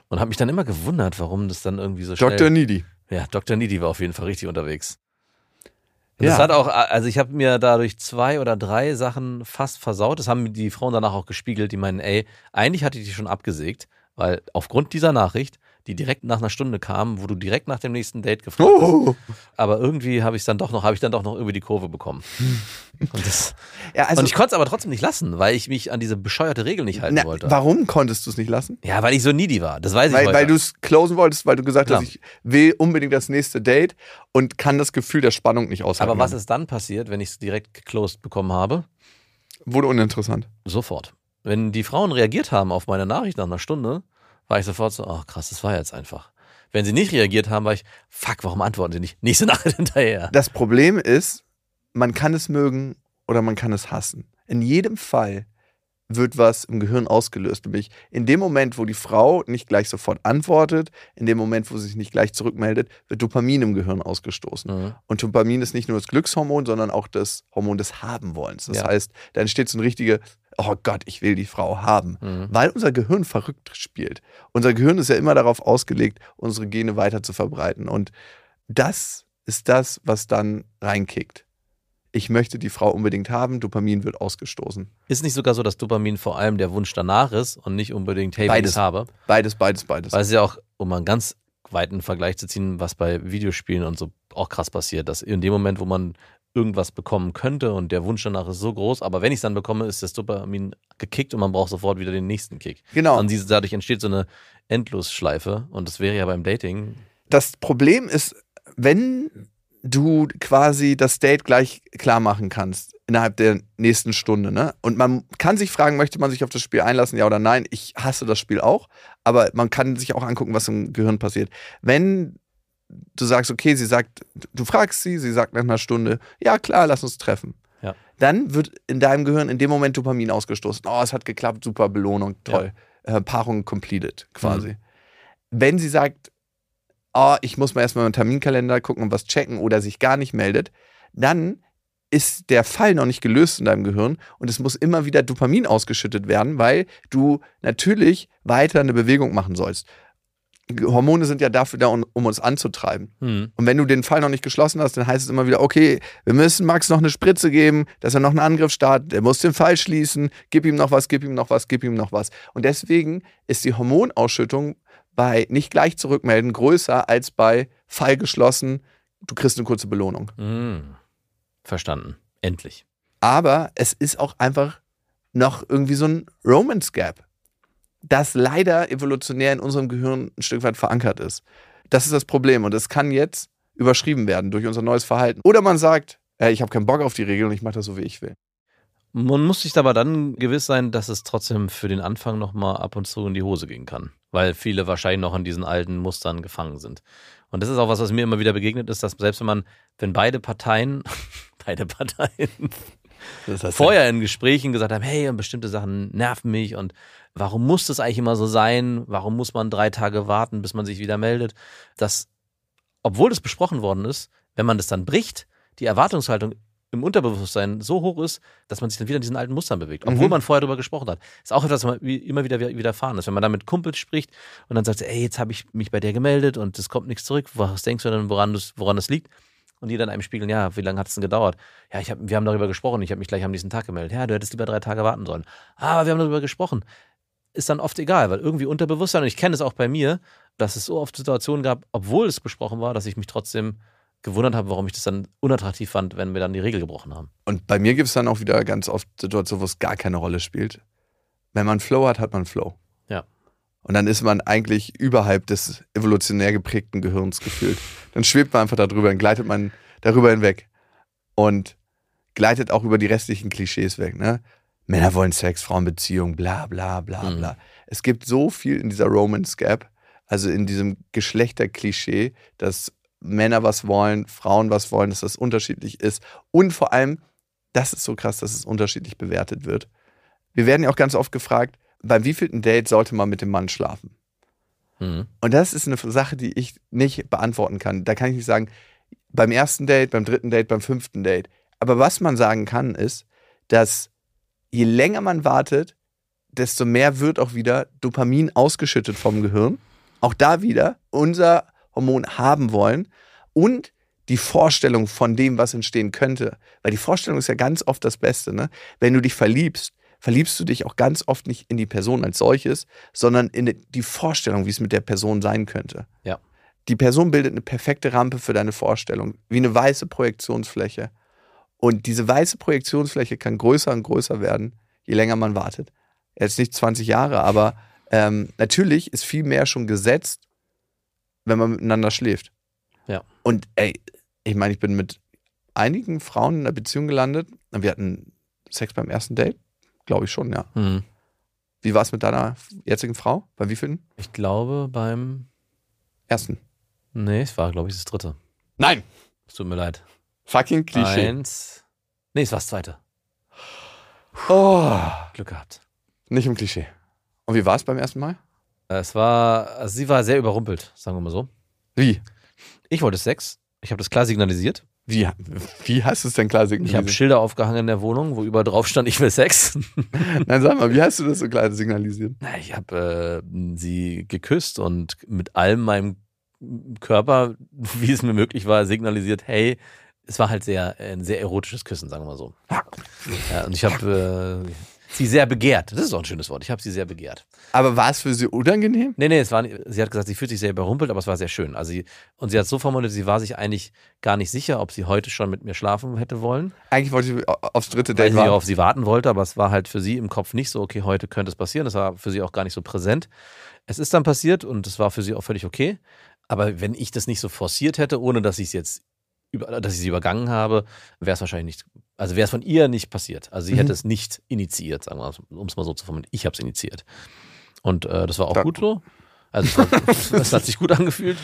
Und habe mich dann immer gewundert, warum das dann irgendwie so schnell... Dr. Needy. Ja, Dr. Needy war auf jeden Fall richtig unterwegs. Und Ja. Das hat auch, also ich habe mir dadurch zwei oder drei Sachen fast versaut. Das haben die Frauen danach auch gespiegelt, die meinen, ey, eigentlich hatte ich die schon abgesägt, weil aufgrund dieser Nachricht, die direkt nach einer Stunde kam, wo du direkt nach dem nächsten Date gefragt hast, Oh. aber irgendwie habe ich dann doch noch, habe ich dann doch noch irgendwie die Kurve bekommen. Und, das, Ja, also, und ich konnte es aber trotzdem nicht lassen, weil ich mich an diese bescheuerte Regel nicht halten na, wollte. warum konntest du es nicht lassen? Ja, weil ich so needy war. Das weiß ich Weil, heute. weil du es closen wolltest, weil du gesagt Klar. hast, ich will unbedingt das nächste Date und kann das Gefühl der Spannung nicht aushalten. aber was ist dann passiert, wenn ich es direkt geclosed bekommen habe? Wurde uninteressant. Sofort. Wenn die Frauen reagiert haben auf meine Nachricht nach einer Stunde, war ich sofort so, ach krass, das war jetzt einfach. Wenn sie nicht reagiert haben, war ich, fuck, warum antworten sie nicht? Nächste Nachricht hinterher. Das Problem ist, man kann es mögen oder man kann es hassen. In jedem Fall wird was im Gehirn ausgelöst. Nämlich in dem Moment, wo die Frau nicht gleich sofort antwortet, in dem Moment, wo sie sich nicht gleich zurückmeldet, wird Dopamin im Gehirn ausgestoßen. Mhm. Und Dopamin ist nicht nur das Glückshormon, sondern auch das Hormon des Habenwollens. Das Ja. heißt, da entsteht so ein richtige, oh Gott, ich will die Frau haben. Mhm. Weil unser Gehirn verrückt spielt. Unser Gehirn ist ja immer darauf ausgelegt, unsere Gene weiter zu verbreiten. Und das ist das, was dann reinkickt. Ich möchte die Frau unbedingt haben, Dopamin wird ausgestoßen. Ist nicht sogar so, dass Dopamin vor allem der Wunsch danach ist und nicht unbedingt, hey, Beides. es habe? Beides, beides, beides. Weil es ja auch, um einen ganz weiten Vergleich zu ziehen, was bei Videospielen und so auch krass passiert, dass in dem Moment, wo man irgendwas bekommen könnte und der Wunsch danach ist so groß, aber wenn ich es dann bekomme, ist das Dopamin gekickt und man braucht sofort wieder den nächsten Kick. Genau. Und diese, dadurch entsteht so eine Endlosschleife und das wäre ja beim Dating. Das Problem ist, wenn du quasi das Date gleich klar machen kannst innerhalb der nächsten Stunde, ne? Und man kann sich fragen, möchte man sich auf das Spiel einlassen, ja oder nein? Ich hasse das Spiel auch, aber man kann sich auch angucken, was im Gehirn passiert. Wenn du sagst, okay, sie sagt, du fragst sie, sie sagt nach einer Stunde, ja klar, lass uns treffen. Ja. Dann wird in deinem Gehirn in dem Moment Dopamin ausgestoßen. Oh, es hat geklappt, super Belohnung, toll. Äh, Paarung completed, quasi. Mhm. Wenn sie sagt, oh, ich muss mal erstmal meinen Terminkalender gucken und was checken oder sich gar nicht meldet, dann ist der Fall noch nicht gelöst in deinem Gehirn und es muss immer wieder Dopamin ausgeschüttet werden, weil du natürlich weiter eine Bewegung machen sollst. Hormone sind ja dafür da, um, um uns anzutreiben. Hm. Und wenn du den Fall noch nicht geschlossen hast, dann heißt es immer wieder, okay, wir müssen Max noch eine Spritze geben, dass er noch einen Angriff startet, er muss den Fall schließen, gib ihm noch was, gib ihm noch was, gib ihm noch was. Und deswegen ist die Hormonausschüttung bei nicht gleich zurückmelden größer als bei Fall geschlossen, du kriegst eine kurze Belohnung. Hm. Verstanden. Endlich. Aber es ist auch einfach noch irgendwie so ein Romance Gap, das leider evolutionär in unserem Gehirn ein Stück weit verankert ist. Das ist das Problem und es kann jetzt überschrieben werden durch unser neues Verhalten. Oder man sagt, äh, ich habe keinen Bock auf die Regel und ich mache das so, wie ich will. Man muss sich aber dann gewiss sein, dass es trotzdem für den Anfang nochmal ab und zu in die Hose gehen kann. Weil viele wahrscheinlich noch in diesen alten Mustern gefangen sind. Und das ist auch was, was mir immer wieder begegnet ist, dass selbst wenn man, wenn beide Parteien, beide Parteien vorher in Gesprächen gesagt haben, hey, und bestimmte Sachen nerven mich und warum muss das eigentlich immer so sein? Warum muss man drei Tage warten, bis man sich wieder meldet? Dass, obwohl das besprochen worden ist, wenn man das dann bricht, die Erwartungshaltung im Unterbewusstsein so hoch ist, dass man sich dann wieder in diesen alten Mustern bewegt, obwohl Mhm. man vorher darüber gesprochen hat. Ist auch etwas, was mir immer wieder widerfahren ist. Wenn man da mit Kumpels spricht und dann sagt, ey, jetzt habe ich mich bei dir gemeldet und es kommt nichts zurück, was denkst du denn, woran das, woran das liegt? Und die dann einem spiegeln, ja, wie lange hat es denn gedauert? Ja, ich hab, wir haben darüber gesprochen, ich habe mich gleich am nächsten Tag gemeldet. Ja, du hättest lieber drei Tage warten sollen. Ah, Aber wir haben darüber gesprochen. Ist dann oft egal, weil irgendwie Unterbewusstsein, und ich kenne es auch bei mir, dass es so oft Situationen gab, obwohl es besprochen war, dass ich mich trotzdem gewundert habe, warum ich das dann unattraktiv fand, wenn wir dann die Regel gebrochen haben. Und bei mir gibt es dann auch wieder ganz oft Situationen, wo es gar keine Rolle spielt. Wenn man Flow hat, hat man Flow. Ja. Und dann ist man eigentlich überhalb des evolutionär geprägten Gehirns gefühlt. Dann schwebt man einfach darüber, dann gleitet man darüber hinweg. Und gleitet auch über die restlichen Klischees weg. Ne? Männer wollen Sex, Frauen Beziehung, bla bla bla Mhm. bla. Es gibt so viel in dieser Romance Gap, also in diesem Geschlechterklischee, dass Männer was wollen, Frauen was wollen, dass das unterschiedlich ist. Und vor allem, das ist so krass, dass es unterschiedlich bewertet wird. Wir werden ja auch ganz oft gefragt, beim wievielten Date sollte man mit dem Mann schlafen? Mhm. Und das ist eine Sache, die ich nicht beantworten kann. Da kann ich nicht sagen, beim ersten Date, beim dritten Date, beim fünften Date. Aber was man sagen kann, ist, dass je länger man wartet, desto mehr wird auch wieder Dopamin ausgeschüttet vom Gehirn. Auch da wieder unser Hormon haben wollen und die Vorstellung von dem, was entstehen könnte. Weil die Vorstellung ist ja ganz oft das Beste. Ne? Wenn du dich verliebst, verliebst du dich auch ganz oft nicht in die Person als solches, sondern in die Vorstellung, wie es mit der Person sein könnte. Ja. Die Person bildet eine perfekte Rampe für deine Vorstellung, wie eine weiße Projektionsfläche. Und diese weiße Projektionsfläche kann größer und größer werden, je länger man wartet. Jetzt nicht 20 Jahre, aber ähm, natürlich ist viel mehr schon gesetzt, wenn man miteinander schläft. Ja. Und ey, ich meine, ich bin mit einigen Frauen in einer Beziehung gelandet. Wir hatten Sex beim ersten Date, glaube ich schon, ja. Mhm. Wie war es mit deiner jetzigen Frau? Bei wie vielen? Ich glaube beim, Ersten. nee, es war, glaube ich, das dritte. Nein. Es tut mir leid. Fucking Klischee. Eins. Nee, es war das zweite. Oh, Glück gehabt. nicht im Klischee. Und wie war es beim ersten Mal? Es war, also sie war sehr überrumpelt, sagen wir mal so. Wie? Ich wollte Sex. Ich habe das klar signalisiert. Wie, wie hast du es denn klar Ich habe signalisiert? Schilder aufgehangen in der Wohnung, wo überall drauf stand, ich will Sex. Nein, sag mal, wie hast du das so klar signalisiert? Na, Ich habe äh, sie geküsst und mit allem meinem Körper, wie es mir möglich war, signalisiert, hey, es war halt sehr ein sehr erotisches Küssen, sagen wir mal so. Ja, und ich habe, äh, sie sehr begehrt. Das ist auch ein schönes Wort. Ich habe sie sehr begehrt. Aber war es für sie unangenehm? Nee, nee, es war, sie hat gesagt, sie fühlt sich sehr überrumpelt, aber es war sehr schön. Also sie, und sie hat so formuliert, sie war sich eigentlich gar nicht sicher, ob sie heute schon mit mir schlafen hätte wollen. Eigentlich wollte ich aufs dritte weil Date sie warten. auf sie warten wollte, aber es war halt für sie im Kopf nicht so, okay, heute könnte es passieren. Das war für sie auch gar nicht so präsent. Es ist dann passiert und es war für sie auch völlig okay. Aber wenn ich das nicht so forciert hätte, ohne dass ich es jetzt dass ich sie übergangen habe, wäre es wahrscheinlich nicht, also wäre es von ihr nicht passiert. Also sie Mhm. hätte es nicht initiiert, sagen wir mal, um es mal so zu formulieren. Ich habe es initiiert. Und äh, das war auch Da- gut so. Also es, war, es hat sich gut angefühlt,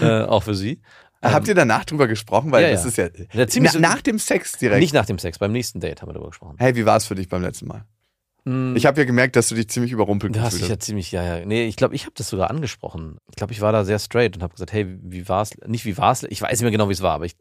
äh, auch für sie. Habt ihr danach drüber gesprochen? Weil Ja, das ja. ist ja. Ja, ziemlich na, nach dem Sex direkt. Nicht nach dem Sex, beim nächsten Date haben wir darüber gesprochen. hey, wie war es für dich beim letzten Mal? Mm. Ich habe ja gemerkt, dass du dich ziemlich überrumpelt Du hast gefühlt dich ja ziemlich, ja, ja. Nee, ich glaube, ich habe das sogar angesprochen. Ich glaube, ich war da sehr straight und habe gesagt, hey, wie war's? Nicht wie war's, ich weiß nicht mehr genau, wie es war, aber ich,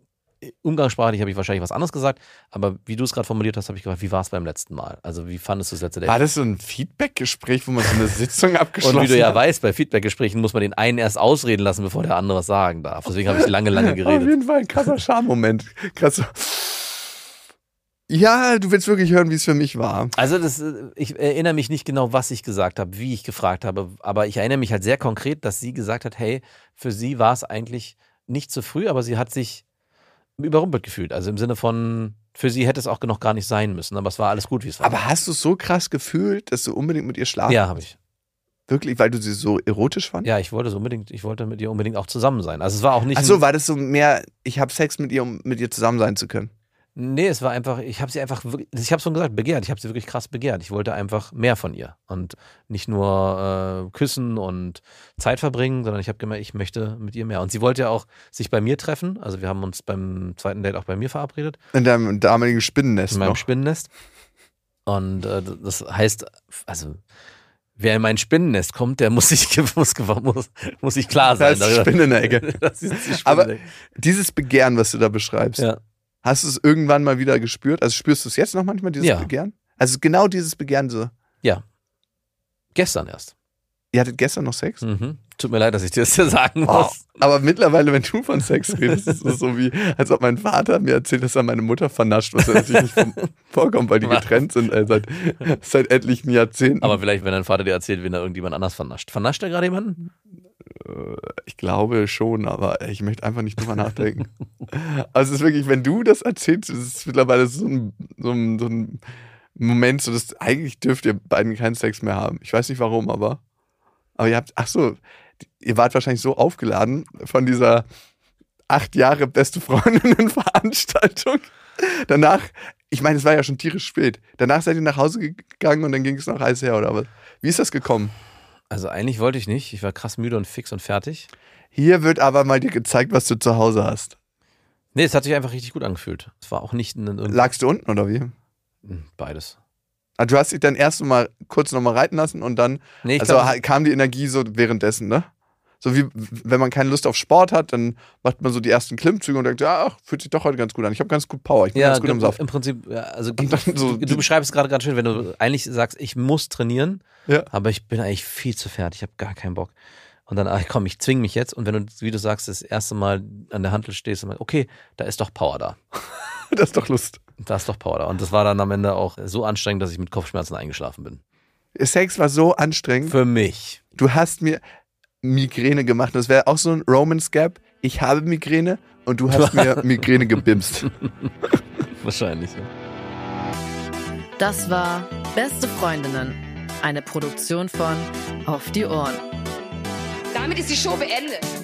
umgangssprachlich habe ich wahrscheinlich was anderes gesagt, aber wie du es gerade formuliert hast, habe ich gefragt, wie war es beim letzten Mal? Also wie fandest du das letzte Date? War das so ein Feedback-Gespräch, wo man so eine Sitzung abgeschlossen und wie du ja hat? weißt, bei Feedbackgesprächen muss man den einen erst ausreden lassen, bevor der andere was sagen darf. Deswegen habe ich lange, lange Auf geredet. jeden Fall ein krasser so. Ja, du willst wirklich hören, wie es für mich war. Also das, äh, ich erinnere mich nicht genau, was ich gesagt habe, wie ich gefragt habe, aber ich erinnere mich halt sehr konkret, dass sie gesagt hat, hey, für sie war es eigentlich nicht zu früh, aber sie hat sich überrumpelt gefühlt. Also im Sinne von, für sie hätte es auch noch gar nicht sein müssen, aber es war alles gut, wie es war. Aber hast du es so krass gefühlt, dass du unbedingt mit ihr schlafen? ja, habe ich. Wirklich, weil du sie so erotisch fandest? Ja, ich wollte so unbedingt, ich wollte mit ihr unbedingt auch zusammen sein. Also es war auch nicht. Achso, war das so mehr, ich habe Sex mit ihr, um mit ihr zusammen sein zu können? Nee, es war einfach, ich habe sie einfach ich habe schon gesagt, begehrt. Ich habe sie wirklich krass begehrt. Ich wollte einfach mehr von ihr und nicht nur äh, küssen und Zeit verbringen, sondern ich habe gemerkt, ich möchte mit ihr mehr. Und sie wollte ja auch sich bei mir treffen. Also wir haben uns beim zweiten Date auch bei mir verabredet, In deinem damaligen Spinnennest in meinem noch. Spinnennest. Und äh, das heißt, also wer in mein Spinnennest kommt, der muss sich muss, muss, muss sich klar Da sein. Das ist die Spinne Aber in der Ecke. Dieses Begehren, was du da beschreibst, ja. Hast du es irgendwann mal wieder gespürt? Also spürst du es jetzt noch manchmal, dieses Ja. Begehren? Also genau dieses Begehren so. Gestern erst. Ihr hattet gestern noch Sex? Mhm. Tut mir leid, dass ich dir das hier sagen Oh, muss. aber mittlerweile, wenn du von Sex redest, ist es so wie, als ob mein Vater mir erzählt, dass er meine Mutter vernascht, was ja natürlich nicht vom, vorkommt, weil die getrennt sind äh, seit, seit etlichen Jahrzehnten. Aber vielleicht, wenn dein Vater dir erzählt, wen er irgendjemand anders vernascht. Vernascht er gerade jemanden? Ich glaube schon, aber ich möchte einfach nicht drüber nachdenken. Also es ist wirklich, wenn du das erzählst, ist es mittlerweile so ein, so ein, so ein Moment, so dass eigentlich dürft ihr beiden keinen Sex mehr haben. Ich weiß nicht warum, aber, aber ihr habt, ach so, ihr wart wahrscheinlich so aufgeladen von dieser acht Jahre beste Freundinnen-Veranstaltung. Danach, ich meine, es war ja schon tierisch spät. Danach seid ihr nach Hause gegangen und dann ging es noch heiß her, oder was? Wie ist das gekommen? Also eigentlich wollte ich nicht. Ich war krass müde und fix und fertig. Hier wird aber mal dir gezeigt, was du zu Hause hast. Nee, es hat sich einfach richtig gut angefühlt. Es war auch nicht ein, Lagst du unten oder wie? beides. Ah, Du hast dich dann erst mal kurz nochmal reiten lassen und dann, Nee, also glaub, kam die Energie so währenddessen, ne? So wie wenn man keine Lust auf Sport hat, dann macht man so die ersten Klimmzüge und denkt, ja, ach, fühlt sich doch heute ganz gut an. Ich habe ganz gut Power, ich bin ja, ganz gut im Saft. im Prinzip, ja, also so du, beschreibst es gerade ganz schön, wenn du eigentlich sagst, ich muss trainieren, Ja. aber ich bin eigentlich viel zu fertig, ich habe gar keinen Bock. Und dann, ach komm, ich zwing mich jetzt. Und wenn du, wie du sagst, das erste Mal an der Handel stehst und sagst, okay, da ist doch Power da. Das ist doch Lust. Da ist doch Power da. Und das war dann am Ende auch so anstrengend, dass ich mit Kopfschmerzen eingeschlafen bin. Sex war so anstrengend. Für mich. Du hast mir Migräne gemacht. Das wäre auch so ein Romance Gap. Ich habe Migräne und du hast mir Migräne gebimst. Wahrscheinlich. Ja. Das war Beste Freundinnen, eine Produktion von Auf die Ohren. Damit ist die Show beendet.